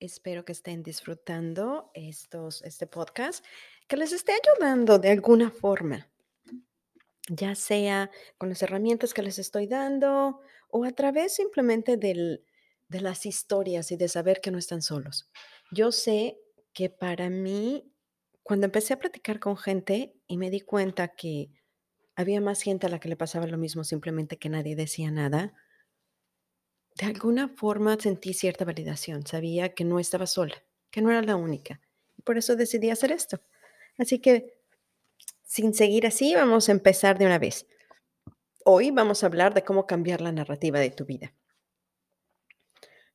Espero que estén disfrutando estos, este podcast, que les esté ayudando de alguna forma, ya sea con las herramientas que les estoy dando o a través simplemente del, de las historias y de saber que no están solos. Yo sé que para mí, cuando empecé a platicar con gente y me di cuenta que había más gente a la que le pasaba lo mismo, simplemente que nadie decía nada, de alguna forma sentí cierta validación, sabía que no estaba sola, que no era la única. Y por eso decidí hacer esto. Así que, sin seguir así, vamos a empezar de una vez. Hoy vamos a hablar de cómo cambiar la narrativa de tu vida.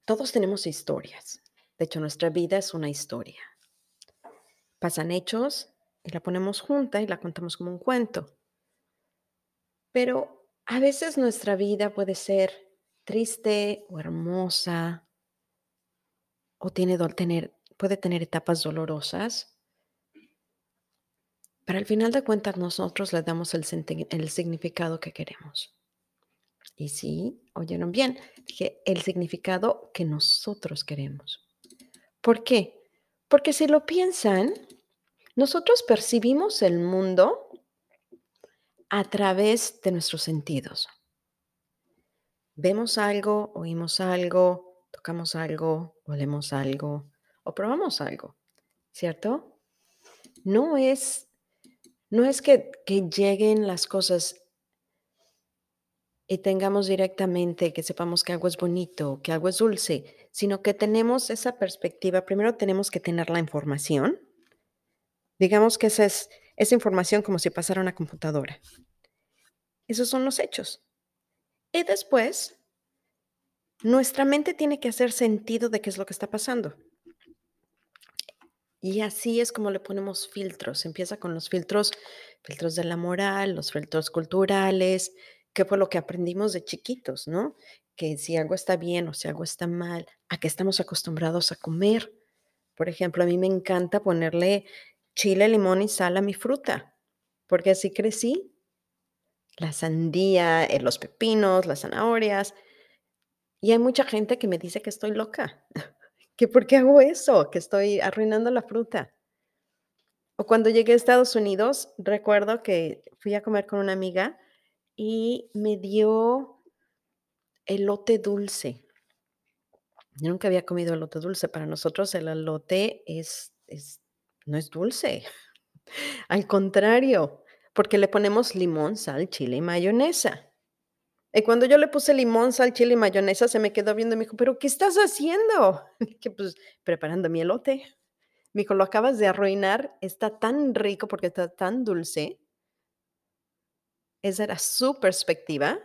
Todos tenemos historias. De hecho, nuestra vida es una historia. Pasan hechos y la ponemos junta y la contamos como un cuento. Pero a veces nuestra vida puede ser triste o hermosa, o tiene, tener, puede tener etapas dolorosas, pero al final de cuentas nosotros le damos el, el significado que queremos. Y sí, oyeron bien, dije el significado que nosotros queremos. ¿Por qué? Porque si lo piensan, nosotros percibimos el mundo a través de nuestros sentidos vemos algo, oímos algo, tocamos algo, olemos algo o probamos algo, ¿cierto? No es, no es que, que lleguen las cosas y tengamos directamente que sepamos que algo es bonito, que algo es dulce, sino que tenemos esa perspectiva. Primero tenemos que tener la información. Digamos que esa es esa información como si pasara una computadora. Esos son los hechos. Y después, nuestra mente tiene que hacer sentido de qué es lo que está pasando. Y así es como le ponemos filtros. Empieza con los filtros, filtros de la moral, los filtros culturales, que fue lo que aprendimos de chiquitos, ¿no? Que si algo está bien o si algo está mal, a qué estamos acostumbrados a comer. Por ejemplo, a mí me encanta ponerle chile, limón y sal a mi fruta, porque así crecí la sandía, eh, los pepinos, las zanahorias. Y hay mucha gente que me dice que estoy loca, que por qué hago eso, que estoy arruinando la fruta. O cuando llegué a Estados Unidos, recuerdo que fui a comer con una amiga y me dio elote dulce. Yo nunca había comido elote dulce. Para nosotros el elote es, es no es dulce. Al contrario, porque le ponemos limón, sal, chile y mayonesa. Y cuando yo le puse limón, sal, chile y mayonesa, se me quedó viendo y me dijo, ¿pero qué estás haciendo? Que pues preparando mi elote. Me dijo, lo acabas de arruinar, está tan rico porque está tan dulce. Esa era su perspectiva.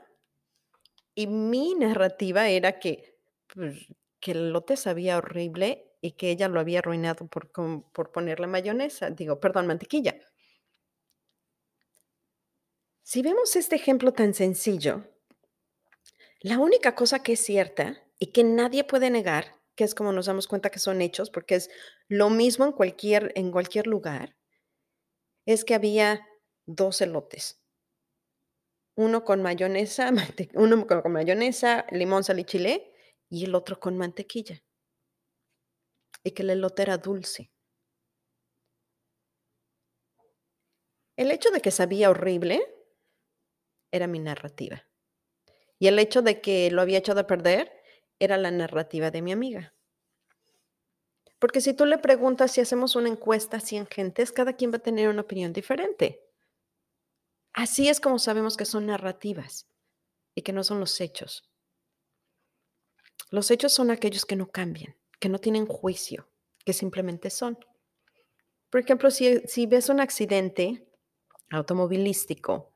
Y mi narrativa era que, pues, que el elote sabía horrible y que ella lo había arruinado por, por ponerle mayonesa, digo, perdón, mantequilla. Si vemos este ejemplo tan sencillo, la única cosa que es cierta y que nadie puede negar, que es como nos damos cuenta que son hechos, porque es lo mismo en cualquier, en cualquier lugar, es que había dos elotes. Uno con mayonesa, uno con mayonesa, limón, sal y chile, y el otro con mantequilla. Y que el elote era dulce. El hecho de que sabía horrible era mi narrativa. Y el hecho de que lo había echado a perder era la narrativa de mi amiga. Porque si tú le preguntas si hacemos una encuesta a 100 gentes, cada quien va a tener una opinión diferente. Así es como sabemos que son narrativas y que no son los hechos. Los hechos son aquellos que no cambian, que no tienen juicio, que simplemente son. Por ejemplo, si, si ves un accidente automovilístico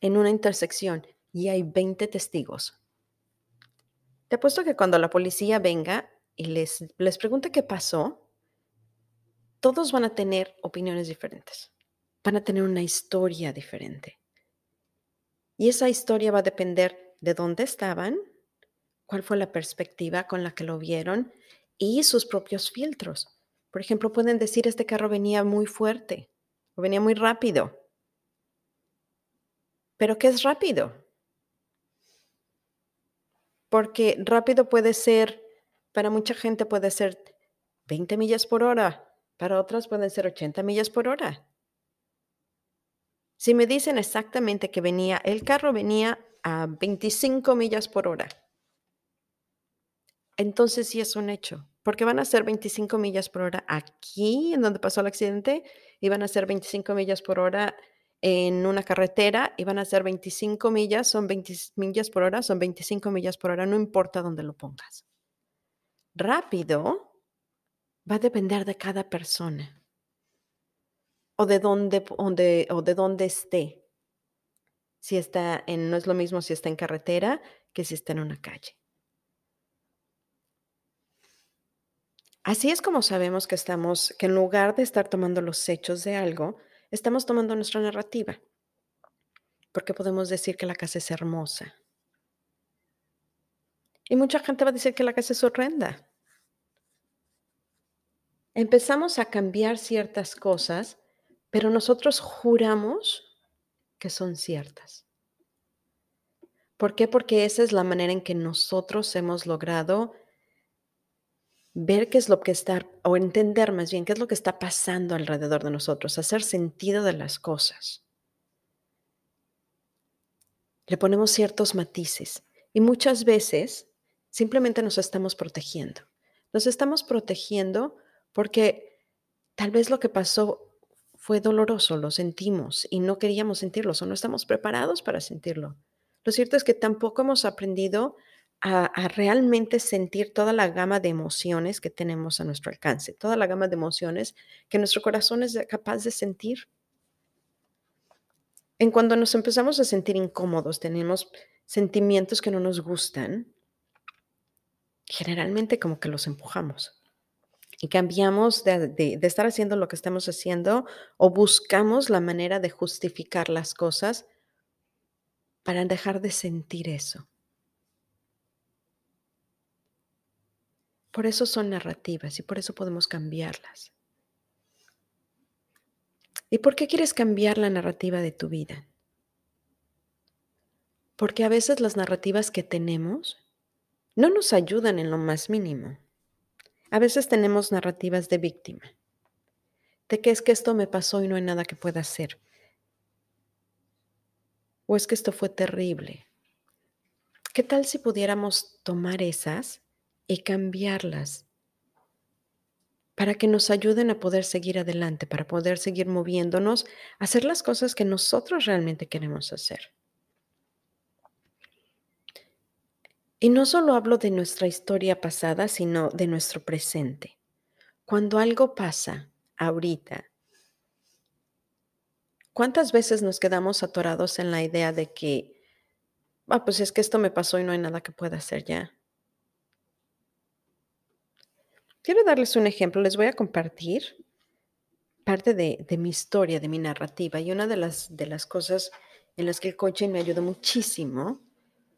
en una intersección y hay 20 testigos, te apuesto que cuando la policía venga y les, les pregunte qué pasó, todos van a tener opiniones diferentes, van a tener una historia diferente. Y esa historia va a depender de dónde estaban, cuál fue la perspectiva con la que lo vieron y sus propios filtros. Por ejemplo, pueden decir este carro venía muy fuerte o venía muy rápido. ¿Pero qué es rápido? Porque rápido puede ser, para mucha gente puede ser 20 millas por hora, para otras pueden ser 80 millas por hora. Si me dicen exactamente que venía, el carro venía a 25 millas por hora, entonces sí es un hecho, porque van a ser 25 millas por hora aquí, en donde pasó el accidente, y van a ser 25 millas por hora en una carretera, y van a ser 25 millas, son 20 millas por hora, son 25 millas por hora, no importa dónde lo pongas. Rápido va a depender de cada persona o de dónde, o de dónde esté. Si está en, no es lo mismo si está en carretera que si está en una calle. Así es como sabemos que estamos, que en lugar de estar tomando los hechos de algo, estamos tomando nuestra narrativa. Porque podemos decir que la casa es hermosa. Y mucha gente va a decir que la casa es horrenda. Empezamos a cambiar ciertas cosas pero nosotros juramos que son ciertas. ¿Por qué? Porque esa es la manera en que nosotros hemos logrado ver qué es lo que está, o entender más bien qué es lo que está pasando alrededor de nosotros, hacer sentido de las cosas. Le ponemos ciertos matices y muchas veces simplemente nos estamos protegiendo. Nos estamos protegiendo porque tal vez lo que pasó fue doloroso, lo sentimos y no queríamos sentirlo o no estamos preparados para sentirlo. Lo cierto es que tampoco hemos aprendido a, realmente sentir toda la gama de emociones que tenemos a nuestro alcance, toda la gama de emociones que nuestro corazón es capaz de sentir. En cuando nos empezamos a sentir incómodos, tenemos sentimientos que no nos gustan, generalmente como que los empujamos y cambiamos de, estar haciendo lo que estamos haciendo o buscamos la manera de justificar las cosas para dejar de sentir eso. Por eso son narrativas y por eso podemos cambiarlas. ¿Y por qué quieres cambiar la narrativa de tu vida? Porque a veces las narrativas que tenemos no nos ayudan en lo más mínimo. A veces tenemos narrativas de víctima, de que es que esto me pasó y no hay nada que pueda hacer. O es que esto fue terrible. ¿Qué tal si pudiéramos tomar esas y cambiarlas para que nos ayuden a poder seguir adelante, para poder seguir moviéndonos, hacer las cosas que nosotros realmente queremos hacer? Y no solo hablo de nuestra historia pasada, sino de nuestro presente. Cuando algo pasa ahorita, ¿cuántas veces nos quedamos atorados en la idea de que, ah, pues es que esto me pasó y no hay nada que pueda hacer ya? Quiero darles un ejemplo, les voy a compartir parte de, de mi historia, de mi narrativa, y una de las, de las cosas en las que el coaching me ayudó muchísimo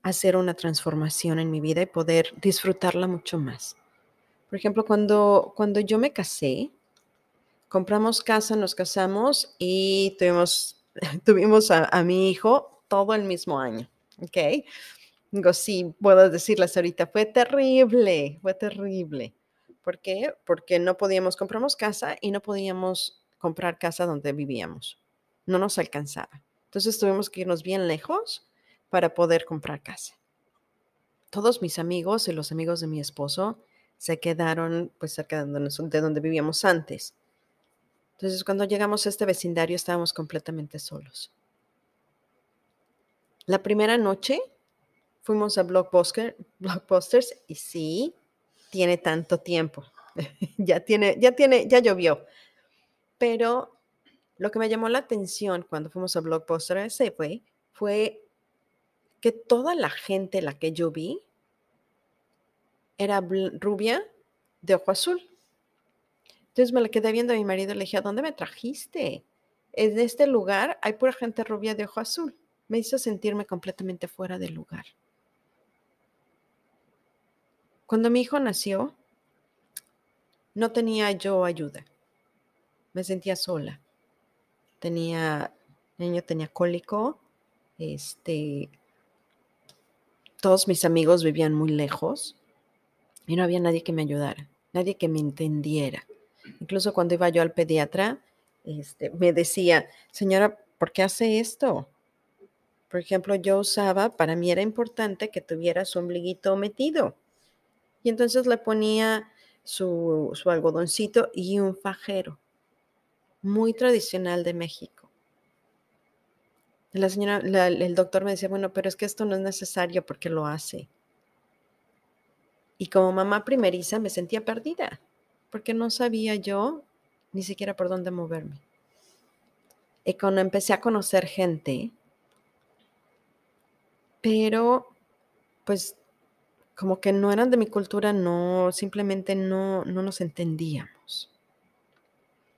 hacer una transformación en mi vida y poder disfrutarla mucho más. Por ejemplo, cuando, cuando yo me casé, compramos casa, nos casamos y tuvimos, tuvimos a, a mi hijo todo el mismo año, ¿ok? Digo, sí, puedo decirles ahorita, fue terrible, fue terrible. ¿Por qué? Porque no podíamos, compramos casa y no podíamos comprar casa donde vivíamos. No nos alcanzaba. Entonces tuvimos que irnos bien lejos para poder comprar casa. Todos mis amigos y los amigos de mi esposo se quedaron pues cerca de donde, de donde vivíamos antes. Entonces, cuando llegamos a este vecindario estábamos completamente solos. La primera noche fuimos a Blockbuster, Blockbusters y sí, tiene tanto tiempo. ya tiene, ya tiene, ya llovió. Pero lo que me llamó la atención cuando fuimos a Blockbuster ese fue, fue que toda la gente la que yo vi era rubia de ojo azul. Entonces me la quedé viendo a mi marido y le dije, ¿a dónde me trajiste? En este lugar hay pura gente rubia de ojo azul. Me hizo sentirme completamente fuera del lugar. Cuando mi hijo nació, no tenía yo ayuda. Me sentía sola. Tenía, el niño tenía cólico. Este, todos mis amigos vivían muy lejos y no había nadie que me ayudara, nadie que me entendiera. Incluso cuando iba yo al pediatra, este, me decía, señora, ¿por qué hace esto? Por ejemplo, yo usaba, para mí era importante que tuviera su ombliguito metido. Y entonces le ponía su, algodoncito y un fajero, muy tradicional de México. La señora, el doctor me decía, bueno, pero es que esto no es necesario porque lo hace. Y como mamá primeriza me sentía perdida porque no sabía yo ni siquiera por dónde moverme. Y cuando empecé a conocer gente, pero pues como que no eran de mi cultura, no, simplemente no, no nos entendíamos.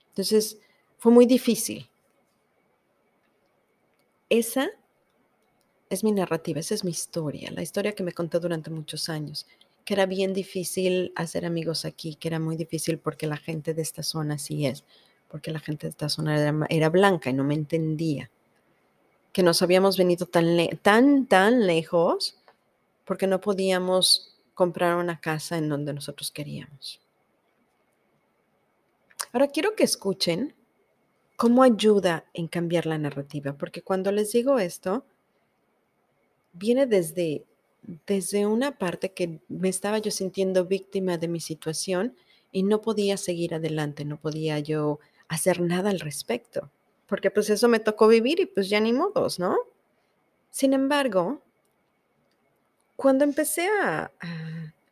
Entonces, fue muy difícil. Esa es mi narrativa, esa es mi historia, la historia que me conté durante muchos años que era bien difícil hacer amigos aquí, que era muy difícil porque la gente de esta zona sí es, porque la gente de esta zona era, blanca y no me entendía. Que nos habíamos venido tan, tan, tan lejos porque no podíamos comprar una casa en donde nosotros queríamos. Ahora quiero que escuchen cómo ayuda en cambiar la narrativa, porque cuando les digo esto, viene desde desde una parte que me estaba yo sintiendo víctima de mi situación y no podía seguir adelante, no podía yo hacer nada al respecto, porque pues eso me tocó vivir y pues ya ni modos, ¿no? Sin embargo, cuando empecé a,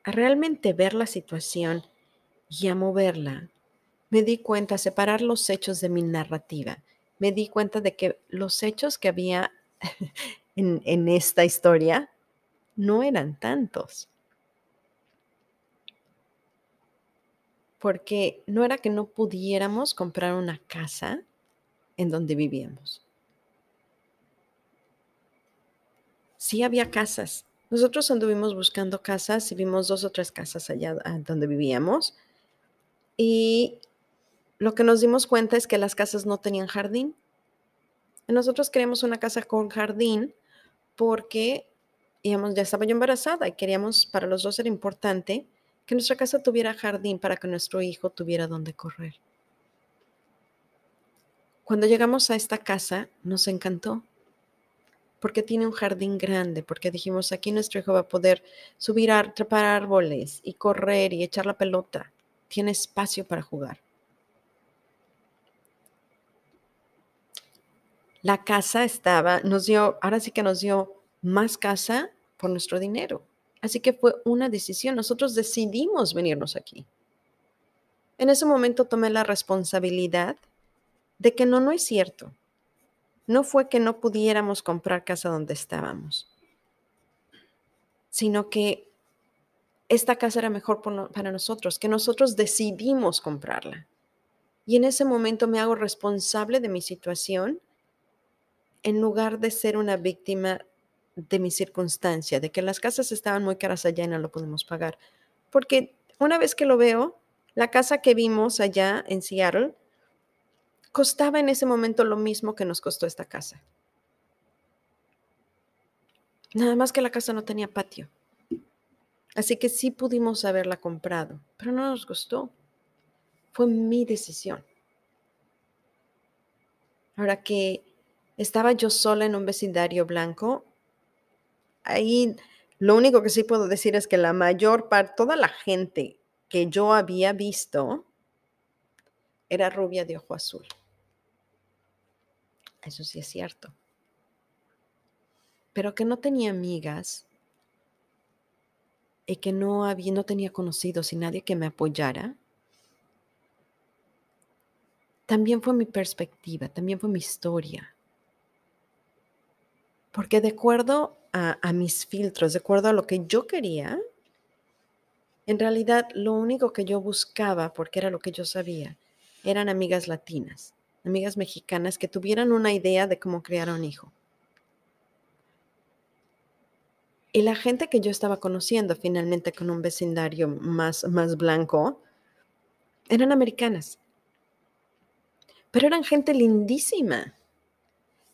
realmente ver la situación y a moverla, me di cuenta, a separar los hechos de mi narrativa, me di cuenta de que los hechos que había en, en esta historia no eran tantos. Porque no era que no pudiéramos comprar una casa en donde vivíamos. Sí había casas. Nosotros anduvimos buscando casas y vimos dos o tres casas allá donde vivíamos. Y lo que nos dimos cuenta es que las casas no tenían jardín. nosotros queríamos una casa con jardín porque ya estaba yo embarazada y queríamos, para los dos era importante que nuestra casa tuviera jardín para que nuestro hijo tuviera donde correr. Cuando llegamos a esta casa nos encantó porque tiene un jardín grande, porque dijimos, aquí nuestro hijo va a poder subir, a, trepar árboles y correr y echar la pelota. Tiene espacio para jugar. La casa estaba, nos dio, ahora sí que nos dio más casa por nuestro dinero. Así que fue una decisión. Nosotros decidimos venirnos aquí. En ese momento tomé la responsabilidad de que no, no es cierto. No fue que no pudiéramos comprar casa donde estábamos, sino que esta casa era mejor para nosotros, que nosotros decidimos comprarla. Y en ese momento me hago responsable de mi situación en lugar de ser una víctima de mi circunstancia, de que las casas estaban muy caras allá y no lo podemos pagar. Porque una vez que lo veo, la casa que vimos allá en Seattle costaba en ese momento lo mismo que nos costó esta casa. Nada más que la casa no tenía patio. Así que sí pudimos haberla comprado, pero no nos gustó. Fue mi decisión. Ahora que estaba yo sola en un vecindario blanco, ahí lo único que sí puedo decir es que la mayor parte, toda la gente que yo había visto era rubia de ojo azul. Eso sí es cierto. Pero que no tenía amigas y que no, había, no tenía conocidos y nadie que me apoyara, también fue mi perspectiva, también fue mi historia. Porque de acuerdo a, a, mis filtros, de acuerdo a lo que yo quería, en realidad lo único que yo buscaba, porque era lo que yo sabía, eran amigas latinas, amigas mexicanas que tuvieran una idea de cómo criar a un hijo. Y la gente que yo estaba conociendo finalmente con un vecindario más, más blanco, eran americanas. Pero eran gente lindísima,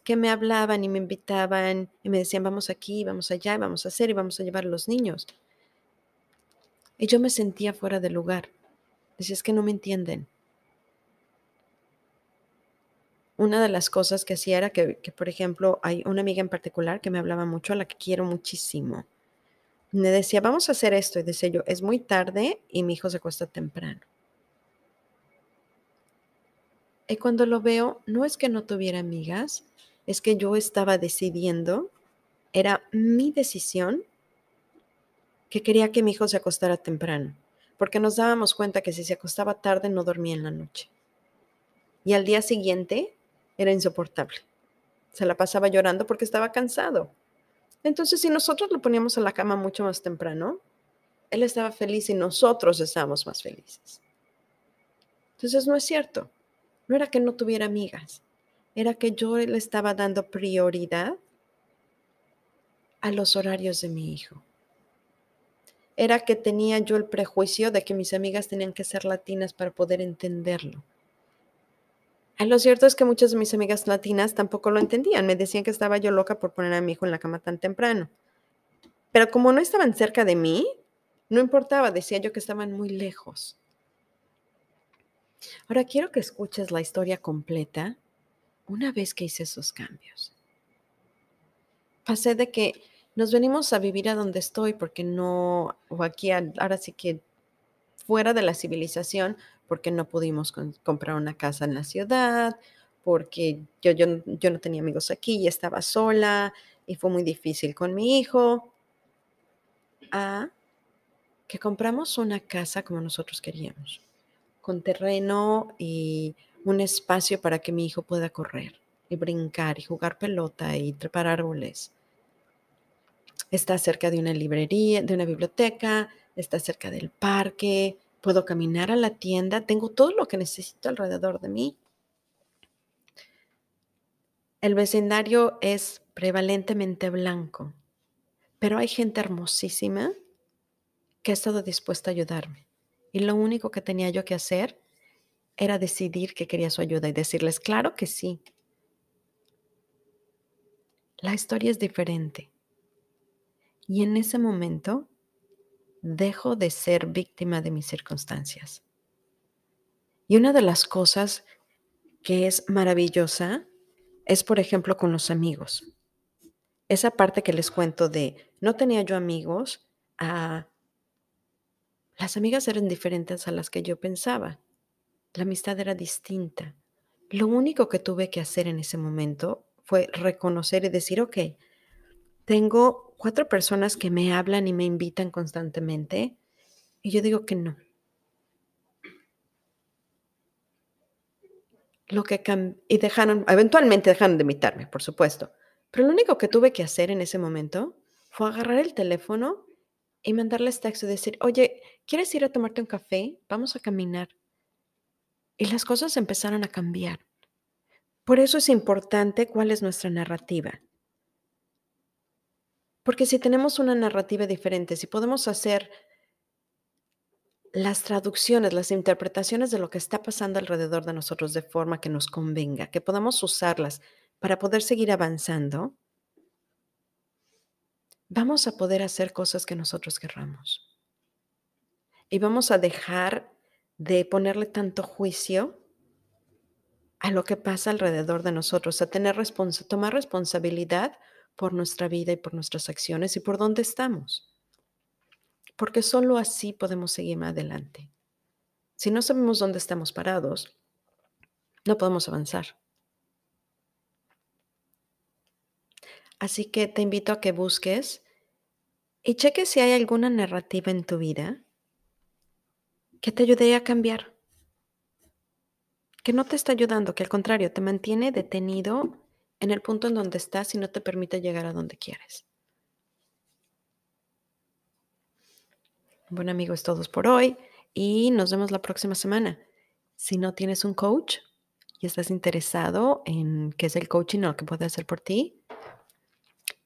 que me hablaban y me invitaban y me decían, vamos aquí, vamos allá, vamos a hacer y vamos a llevar a los niños. Y yo me sentía fuera de lugar. Decía, es que no me entienden. Una de las cosas que hacía era que, por ejemplo, hay una amiga en particular que me hablaba mucho, a la que quiero muchísimo. Me decía, vamos a hacer esto. Y decía yo, es muy tarde y mi hijo se acuesta temprano. Y cuando lo veo, no es que no tuviera amigas, es que yo estaba decidiendo, era mi decisión, que quería que mi hijo se acostara temprano, porque nos dábamos cuenta que si se acostaba tarde no dormía en la noche. Y al día siguiente era insoportable. Se la pasaba llorando porque estaba cansado. Entonces, si nosotros lo poníamos a la cama mucho más temprano, él estaba feliz y nosotros estábamos más felices. Entonces, no es cierto. No era que no tuviera amigas, era que yo le estaba dando prioridad a los horarios de mi hijo. Era que tenía yo el prejuicio de que mis amigas tenían que ser latinas para poder entenderlo. Y lo cierto es que muchas de mis amigas latinas tampoco lo entendían. Me decían que estaba yo loca por poner a mi hijo en la cama tan temprano. Pero como no estaban cerca de mí, no importaba, decía yo que estaban muy lejos. Ahora quiero que escuches la historia completa una vez que hice esos cambios. Pasé de que nos venimos a vivir a donde estoy porque no, o aquí ahora sí que fuera de la civilización, porque no pudimos comprar una casa en la ciudad, porque yo, yo, yo no tenía amigos aquí y estaba sola y fue muy difícil con mi hijo, a que compramos una casa como nosotros queríamos con terreno y un espacio para que mi hijo pueda correr y brincar y jugar pelota y trepar árboles. Está cerca de una librería, de una biblioteca, está cerca del parque, puedo caminar a la tienda, tengo todo lo que necesito alrededor de mí. El vecindario es prevalentemente blanco, pero hay gente hermosísima que ha estado dispuesta a ayudarme. Y lo único que tenía yo que hacer era decidir que quería su ayuda y decirles, claro que sí. La historia es diferente. Y en ese momento dejo de ser víctima de mis circunstancias. Y una de las cosas que es maravillosa es, por ejemplo, con los amigos. Esa parte que les cuento de no tenía yo amigos, a las amigas eran diferentes a las que yo pensaba. La amistad era distinta. Lo único que tuve que hacer en ese momento fue reconocer y decir, ok, tengo cuatro personas que me hablan y me invitan constantemente y yo digo que no. Lo que y dejaron, eventualmente dejaron de invitarme, por supuesto. Pero lo único que tuve que hacer en ese momento fue agarrar el teléfono y mandarles texto y decir, oye, ¿quieres ir a tomarte un café? Vamos a caminar. Y las cosas empezaron a cambiar. Por eso es importante cuál es nuestra narrativa. Porque si tenemos una narrativa diferente, si podemos hacer las traducciones, las interpretaciones de lo que está pasando alrededor de nosotros de forma que nos convenga, que podamos usarlas para poder seguir avanzando, vamos a poder hacer cosas que nosotros querramos. Y vamos a dejar de ponerle tanto juicio a lo que pasa alrededor de nosotros, a tener tomar responsabilidad por nuestra vida y por nuestras acciones y por dónde estamos. porque solo así podemos seguir adelante. Si no sabemos dónde estamos parados, no podemos avanzar. Así que te invito a que busques y cheques si hay alguna narrativa en tu vida que te ayude a cambiar, que no te está ayudando, que al contrario te mantiene detenido en el punto en donde estás y no te permite llegar a donde quieres. Bueno, amigos, todos por hoy y nos vemos la próxima semana. Si no tienes un coach y estás interesado en qué es el coaching o lo que puede hacer por ti,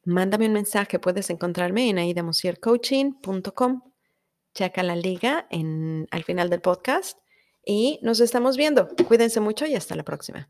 mándame un mensaje. Puedes encontrarme en aidamusiercoaching.com. Checa la liga en, al final del podcast y nos estamos viendo. Cuídense mucho y hasta la próxima.